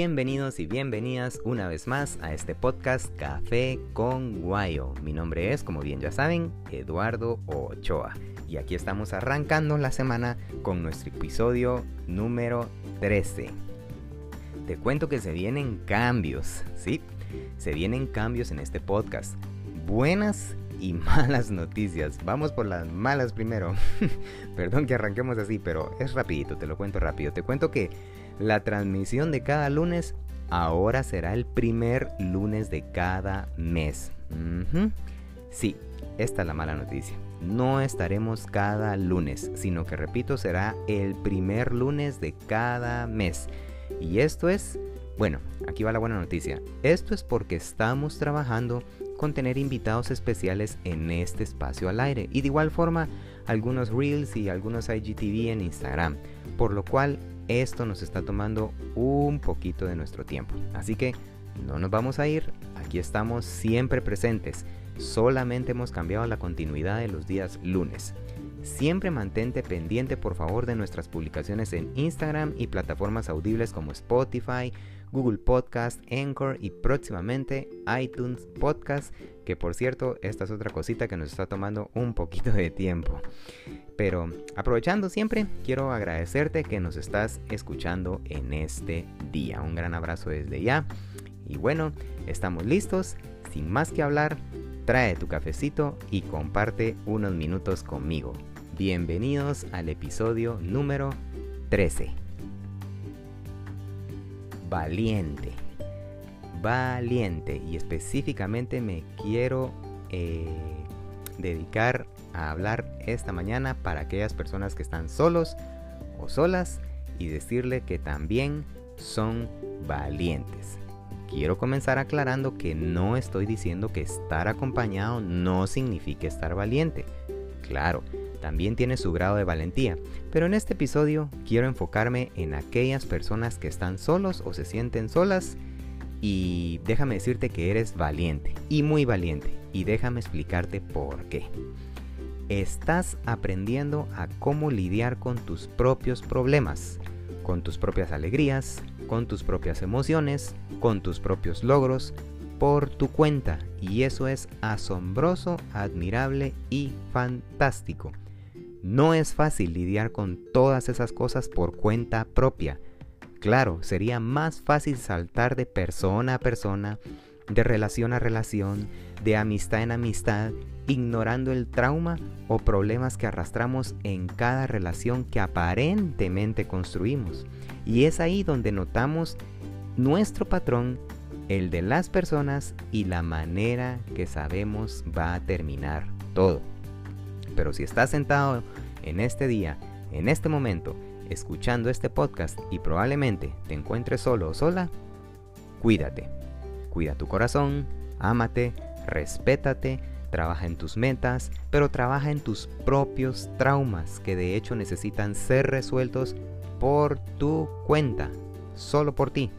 Bienvenidos y bienvenidas una vez más a este podcast Café con Guayo. Mi nombre es, como bien ya saben, Eduardo Ochoa. Y aquí estamos arrancando la semana con nuestro episodio número 13. Te cuento que se vienen cambios, ¿sí? Se vienen cambios en este podcast. Buenas y malas noticias. Vamos por las malas primero. Perdón que arranquemos así, pero es rapidito, te lo cuento rápido. Te cuento que la transmisión de cada lunes ahora será el primer lunes de cada mes. Sí, esta es la mala noticia. No estaremos cada lunes, sino que repito, será el primer lunes de cada mes. Y esto es, bueno, aquí va la buena noticia. Esto es porque estamos trabajando con tener invitados especiales en este espacio al aire y de igual forma algunos reels y algunos IGTV en Instagram, por lo cual esto nos está tomando un poquito de nuestro tiempo. Así que no nos vamos a ir, aquí estamos siempre presentes, solamente hemos cambiado la continuidad de los días lunes. Siempre mantente pendiente por favor de nuestras publicaciones en Instagram y plataformas audibles como Spotify, Google Podcast, Anchor y próximamente iTunes Podcast, que por cierto, esta es otra cosita que nos está tomando un poquito de tiempo. Pero aprovechando siempre, quiero agradecerte que nos estás escuchando en este día. Un gran abrazo desde ya. Y bueno, estamos listos. Sin más que hablar, trae tu cafecito y comparte unos minutos conmigo. Bienvenidos al episodio número 13 valiente. Valiente. Y específicamente me quiero eh, dedicar a hablar esta mañana para aquellas personas que están solos o solas y decirle que también son valientes. Quiero comenzar aclarando que no estoy diciendo que estar acompañado no signifique estar valiente. Claro, también tiene su grado de valentía, pero en este episodio quiero enfocarme en aquellas personas que están solos o se sienten solas y déjame decirte que eres valiente y muy valiente y déjame explicarte por qué. Estás aprendiendo a cómo lidiar con tus propios problemas, con tus propias alegrías, con tus propias emociones, con tus propios logros, por tu cuenta y eso es asombroso, admirable y fantástico. No es fácil lidiar con todas esas cosas por cuenta propia. Claro, sería más fácil saltar de persona a persona, de relación a relación, de amistad en amistad, ignorando el trauma o problemas que arrastramos en cada relación que aparentemente construimos. Y es ahí donde notamos nuestro patrón, el de las personas y la manera que sabemos va a terminar todo. Pero si estás sentado en este día, en este momento, escuchando este podcast y probablemente te encuentres solo o sola, cuídate. Cuida tu corazón, ámate, respétate, trabaja en tus metas, pero trabaja en tus propios traumas que de hecho necesitan ser resueltos por tu cuenta, solo por ti.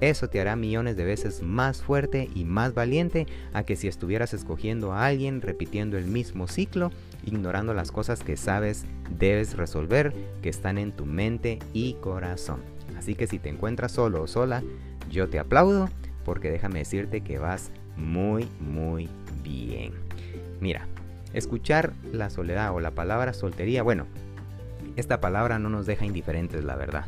Eso te hará millones de veces más fuerte y más valiente a que si estuvieras escogiendo a alguien repitiendo el mismo ciclo, ignorando las cosas que sabes debes resolver, que están en tu mente y corazón. Así que si te encuentras solo o sola, yo te aplaudo porque déjame decirte que vas muy, muy bien. Mira, escuchar la soledad o la palabra soltería, bueno, esta palabra no nos deja indiferentes, la verdad.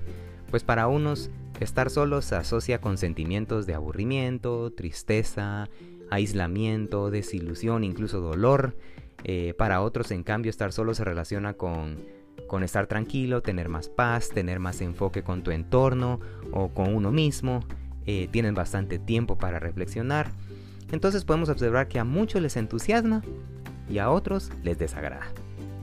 Pues para unos Estar solo se asocia con sentimientos de aburrimiento, tristeza, aislamiento, desilusión, incluso dolor. Eh, para otros, en cambio, estar solo se relaciona con, con estar tranquilo, tener más paz, tener más enfoque con tu entorno o con uno mismo. Eh, tienen bastante tiempo para reflexionar. Entonces podemos observar que a muchos les entusiasma y a otros les desagrada.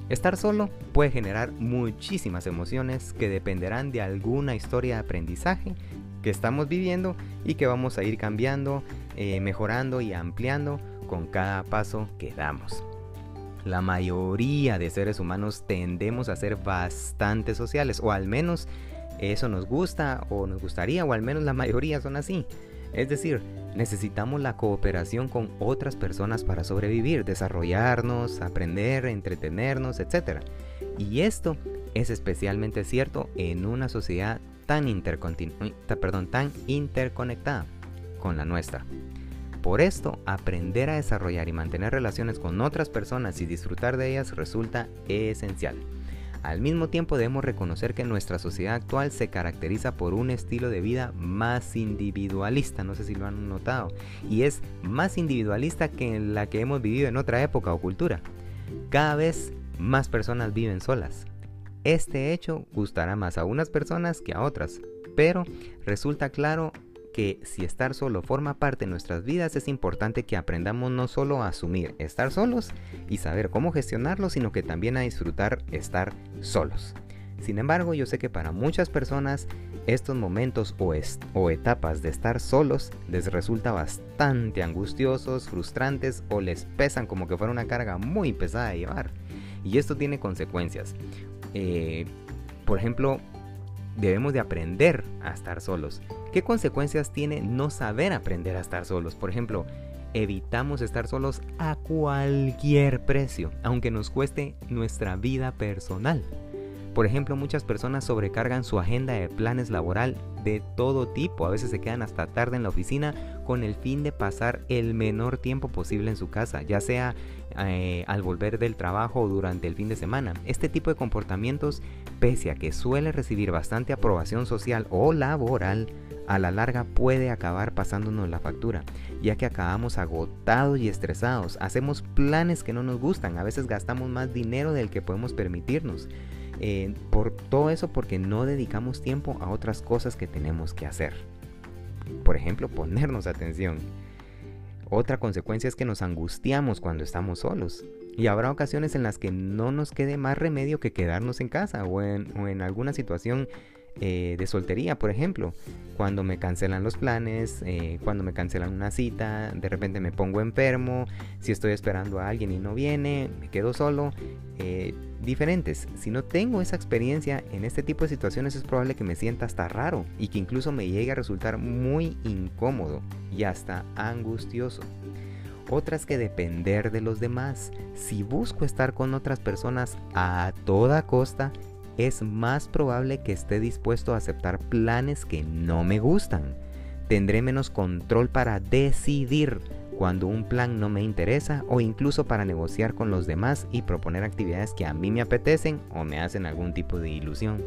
Estar solo puede generar muchísimas emociones que dependerán de alguna historia de aprendizaje que estamos viviendo y que vamos a ir cambiando, eh, mejorando y ampliando con cada paso que damos. La mayoría de seres humanos tendemos a ser bastante sociales, o al menos eso nos gusta o nos gustaría, o al menos la mayoría son así. Es decir, necesitamos la cooperación con otras personas para sobrevivir, desarrollarnos, aprender, entretenernos, etc. Y esto es especialmente cierto en una sociedad tan, perdón, tan interconectada con la nuestra. Por esto, aprender a desarrollar y mantener relaciones con otras personas y disfrutar de ellas resulta esencial. Al mismo tiempo debemos reconocer que nuestra sociedad actual se caracteriza por un estilo de vida más individualista, no sé si lo han notado, y es más individualista que la que hemos vivido en otra época o cultura. Cada vez más personas viven solas. Este hecho gustará más a unas personas que a otras, pero resulta claro que si estar solo forma parte de nuestras vidas, es importante que aprendamos no solo a asumir estar solos y saber cómo gestionarlo, sino que también a disfrutar estar solos. Sin embargo, yo sé que para muchas personas estos momentos o, etapas de estar solos les resulta bastante angustiosos, frustrantes o les pesan como que fuera una carga muy pesada de llevar. Y esto tiene consecuencias. Eh, por ejemplo, debemos de aprender a estar solos. ¿Qué consecuencias tiene no saber aprender a estar solos? Por ejemplo, evitamos estar solos a cualquier precio, aunque nos cueste nuestra vida personal. Por ejemplo, muchas personas sobrecargan su agenda de planes laboral de todo tipo. A veces se quedan hasta tarde en la oficina con el fin de pasar el menor tiempo posible en su casa, ya sea eh, al volver del trabajo o durante el fin de semana. Este tipo de comportamientos, pese a que suele recibir bastante aprobación social o laboral, a la larga puede acabar pasándonos la factura, ya que acabamos agotados y estresados, hacemos planes que no nos gustan, a veces gastamos más dinero del que podemos permitirnos. Eh, por todo eso porque no dedicamos tiempo a otras cosas que tenemos que hacer. Por ejemplo, ponernos atención. Otra consecuencia es que nos angustiamos cuando estamos solos. Y habrá ocasiones en las que no nos quede más remedio que quedarnos en casa o en, o en alguna situación eh, de soltería, por ejemplo. Cuando me cancelan los planes, eh, cuando me cancelan una cita, de repente me pongo enfermo, si estoy esperando a alguien y no viene, me quedo solo. Eh, diferentes. Si no tengo esa experiencia en este tipo de situaciones es probable que me sienta hasta raro y que incluso me llegue a resultar muy incómodo y hasta angustioso. Otras que depender de los demás. Si busco estar con otras personas a toda costa, es más probable que esté dispuesto a aceptar planes que no me gustan. Tendré menos control para decidir cuando un plan no me interesa o incluso para negociar con los demás y proponer actividades que a mí me apetecen o me hacen algún tipo de ilusión.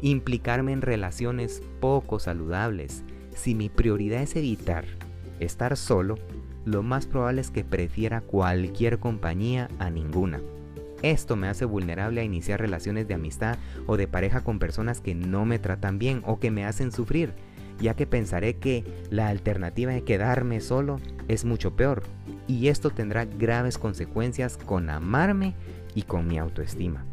Implicarme en relaciones poco saludables. Si mi prioridad es evitar estar solo, lo más probable es que prefiera cualquier compañía a ninguna. Esto me hace vulnerable a iniciar relaciones de amistad o de pareja con personas que no me tratan bien o que me hacen sufrir, ya que pensaré que la alternativa de quedarme solo es mucho peor, y esto tendrá graves consecuencias con amarme y con mi autoestima.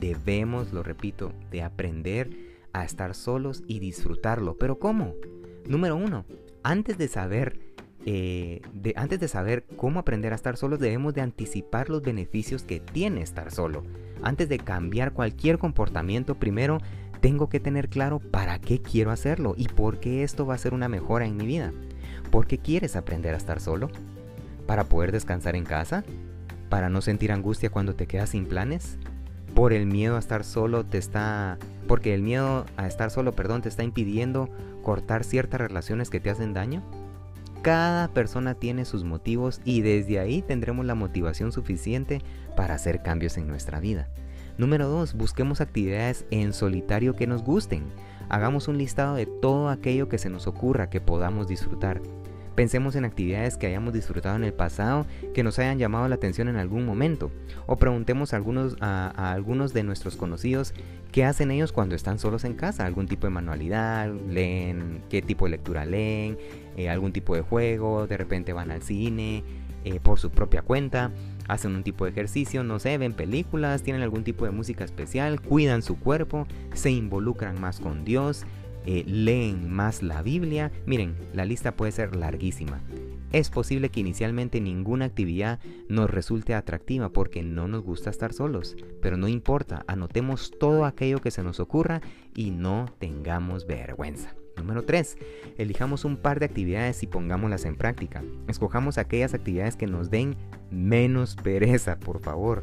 Debemos, lo repito, de aprender a estar solos y disfrutarlo. ¿Pero cómo? Número uno, antes de saber eh, antes de saber cómo aprender a estar solos, debemos de anticipar los beneficios que tiene estar solo. Antes de cambiar cualquier comportamiento, primero tengo que tener claro para qué quiero hacerlo y por qué esto va a ser una mejora en mi vida. ¿Por qué quieres aprender a estar solo? ¿Para poder descansar en casa? ¿Para no sentir angustia cuando te quedas sin planes? ¿Por el miedo a estar solo te está... porque el miedo a estar solo, perdón, te está impidiendo cortar ciertas relaciones que te hacen daño? Cada persona tiene sus motivos y desde ahí tendremos la motivación suficiente para hacer cambios en nuestra vida. Número 2. Busquemos actividades en solitario que nos gusten. Hagamos un listado de todo aquello que se nos ocurra que podamos disfrutar. Pensemos en actividades que hayamos disfrutado en el pasado, que nos hayan llamado la atención en algún momento. O preguntemos a algunos, de nuestros conocidos qué hacen ellos cuando están solos en casa. Algún tipo de manualidad, leen, qué tipo de lectura leen, eh, algún tipo de juego, de repente van al cine eh, por su propia cuenta, hacen un tipo de ejercicio, no sé, ven películas, tienen algún tipo de música especial, cuidan su cuerpo, se involucran más con Dios, eh, leen más la Biblia. Miren, la lista puede ser larguísima. Es posible que inicialmente ninguna actividad nos resulte atractiva porque no nos gusta estar solos, pero no importa, anotemos todo aquello que se nos ocurra y no tengamos vergüenza. Número 3. Elijamos un par de actividades y pongámoslas en práctica. Escojamos aquellas actividades que nos den menos pereza, por favor.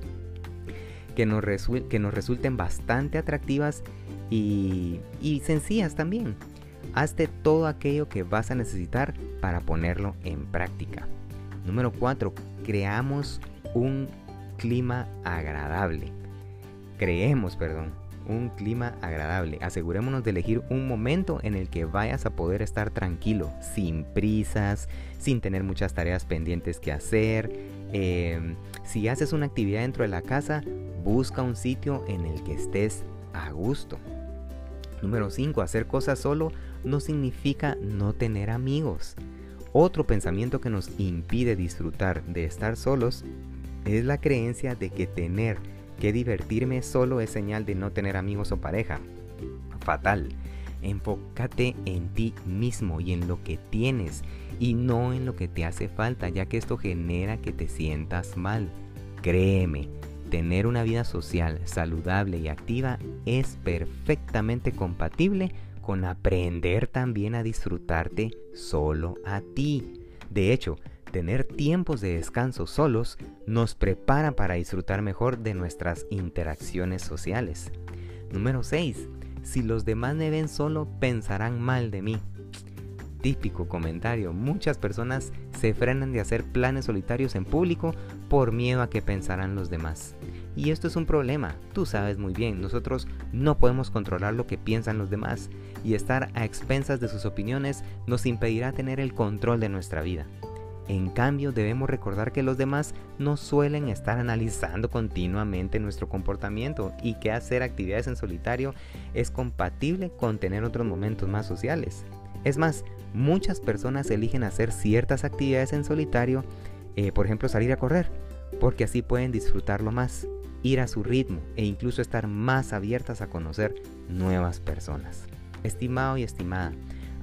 Que nos, que nos resulten bastante atractivas y, sencillas también. Hazte todo aquello que vas a necesitar para ponerlo en práctica. Número 4. Creamos un clima agradable. Creemos, perdón, un clima agradable. Asegurémonos de elegir un momento en el que vayas a poder estar tranquilo, sin prisas, sin tener muchas tareas pendientes que hacer. Em, si haces una actividad dentro de la casa, busca un sitio en el que estés a gusto. Número 5. Hacer cosas solo no significa no tener amigos. Otro pensamiento que nos impide disfrutar de estar solos es la creencia de que tener que divertirme solo es señal de no tener amigos o pareja. Fatal. Enfócate en ti mismo y en lo que tienes y no en lo que te hace falta, ya que esto genera que te sientas mal. Créeme, tener una vida social saludable y activa es perfectamente compatible con aprender también a disfrutarte solo a ti. De hecho, tener tiempos de descanso solos nos prepara para disfrutar mejor de nuestras interacciones sociales. Número 6. Si los demás me ven solo, pensarán mal de mí. Típico comentario, muchas personas se frenan de hacer planes solitarios en público por miedo a que pensarán los demás. Y esto es un problema, tú sabes muy bien, nosotros no podemos controlar lo que piensan los demás y estar a expensas de sus opiniones nos impedirá tener el control de nuestra vida. En cambio, debemos recordar que los demás no suelen estar analizando continuamente nuestro comportamiento y que hacer actividades en solitario es compatible con tener otros momentos más sociales. Es más, muchas personas eligen hacer ciertas actividades en solitario, eh, por ejemplo salir a correr, porque así pueden disfrutarlo más ir a su ritmo e incluso estar más abiertas a conocer nuevas personas. Estimado y estimada,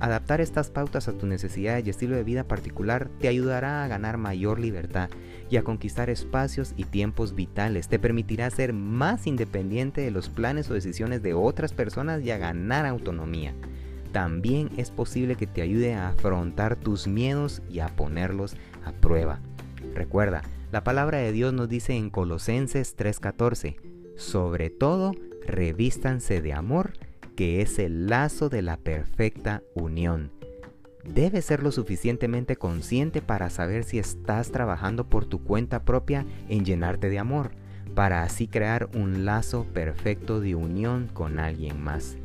adaptar estas pautas a tu necesidades y estilo de vida particular te ayudará a ganar mayor libertad y a conquistar espacios y tiempos vitales. Te permitirá ser más independiente de los planes o decisiones de otras personas y a ganar autonomía. También es posible que te ayude a afrontar tus miedos y a ponerlos a prueba. Recuerda, la palabra de Dios nos dice en Colosenses 3:14, sobre todo, revístanse de amor, que es el lazo de la perfecta unión. Debes ser lo suficientemente consciente para saber si estás trabajando por tu cuenta propia en llenarte de amor, para así crear un lazo perfecto de unión con alguien más.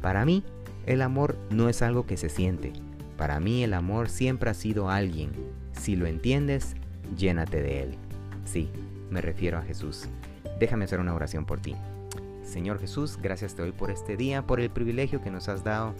Para mí, el amor no es algo que se siente. Para mí el amor siempre ha sido alguien. Si lo entiendes, llénate de Él. Sí, me refiero a Jesús. Déjame hacer una oración por ti. Señor Jesús, gracias te doy por este día, por el privilegio que nos has dado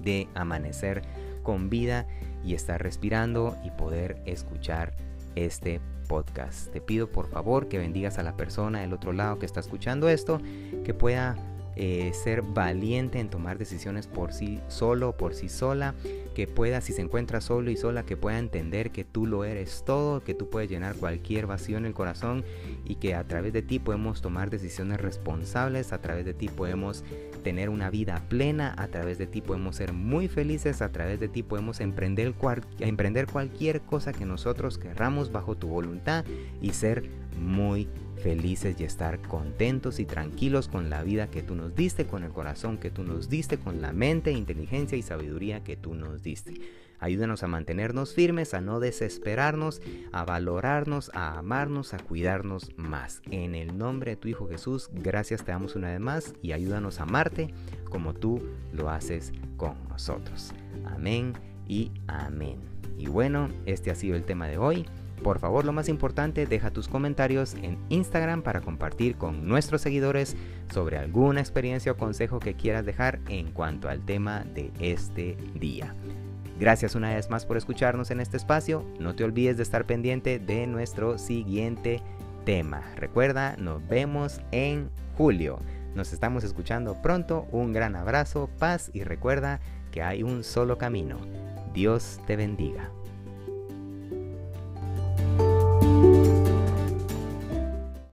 de amanecer con vida y estar respirando y poder escuchar este podcast. Te pido por favor que bendigas a la persona del otro lado que está escuchando esto, que pueda eh, ser valiente en tomar decisiones por sí solo, por sí sola, que pueda, si se encuentra solo y sola, que pueda entender que tú lo eres todo, que tú puedes llenar cualquier vacío en el corazón y que a través de ti podemos tomar decisiones responsables, a través de ti podemos tener una vida plena, a través de ti podemos ser muy felices, a través de ti podemos emprender, emprender cualquier cosa que nosotros querramos bajo tu voluntad y ser muy felices y estar contentos y tranquilos con la vida que tú nos diste, con el corazón que tú nos diste, con la mente, inteligencia y sabiduría que tú nos diste. Ayúdanos a mantenernos firmes, a no desesperarnos, a valorarnos, a amarnos, a cuidarnos más. En el nombre de tu Hijo Jesús, gracias te damos una vez más y ayúdanos a amarte como tú lo haces con nosotros. Amén y amén. Y bueno, este ha sido el tema de hoy. Por favor, lo más importante, deja tus comentarios en Instagram para compartir con nuestros seguidores sobre alguna experiencia o consejo que quieras dejar en cuanto al tema de este día. Gracias una vez más por escucharnos en este espacio. No te olvides de estar pendiente de nuestro siguiente tema. Recuerda, nos vemos en julio. Nos estamos escuchando pronto. Un gran abrazo, paz y recuerda que hay un solo camino. Dios te bendiga.